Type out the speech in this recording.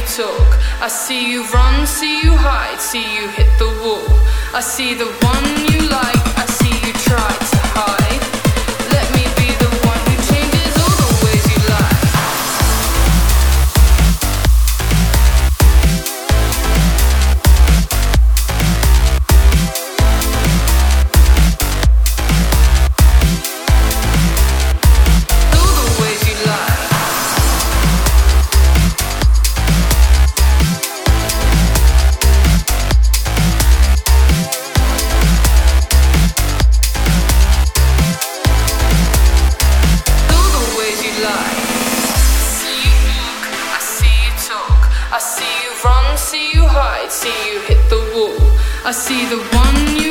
talk. I see you run, see you hide, see you hit the wall. I see the one you like, I see you run, see you hide, see you hit the wall. I see the one you